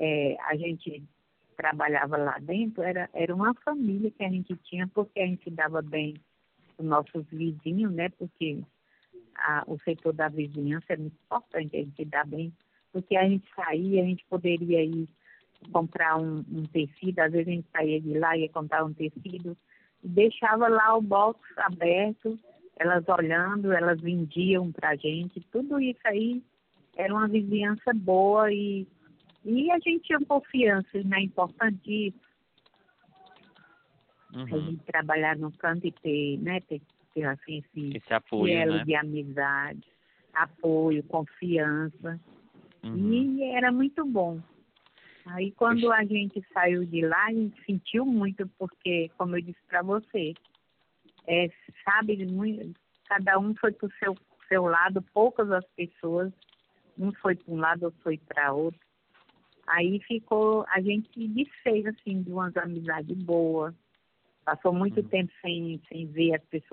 é, a gente trabalhava lá dentro, era, era uma família que a gente tinha, porque a gente dava bem os nossos vizinhos, né? Porque a, o setor da vizinhança é muito importante, a gente dar bem, porque a gente saía, a gente poderia ir comprar um, um tecido, às vezes a gente saía de lá ia comprar um tecido, e deixava lá o box aberto, elas olhando, elas vendiam pra gente, tudo isso aí era uma vizinhança boa e, e a gente tinha confiança, né? Importante isso. Uhum. A gente trabalhar no canto e ter, né? Ter, ter assim, esse, Esse apoio, né? de amizade, apoio, confiança. Uhum. E era muito bom. Aí quando a gente saiu de lá, a gente sentiu muito, porque, como eu disse para você, é, sabe, muito, cada um foi para o seu, seu lado, poucas as pessoas, um foi para um lado, outro foi para outro. Aí ficou, a gente desfez, assim, de umas amizades boas. Passou muito Uhum. tempo sem, sem ver as pessoas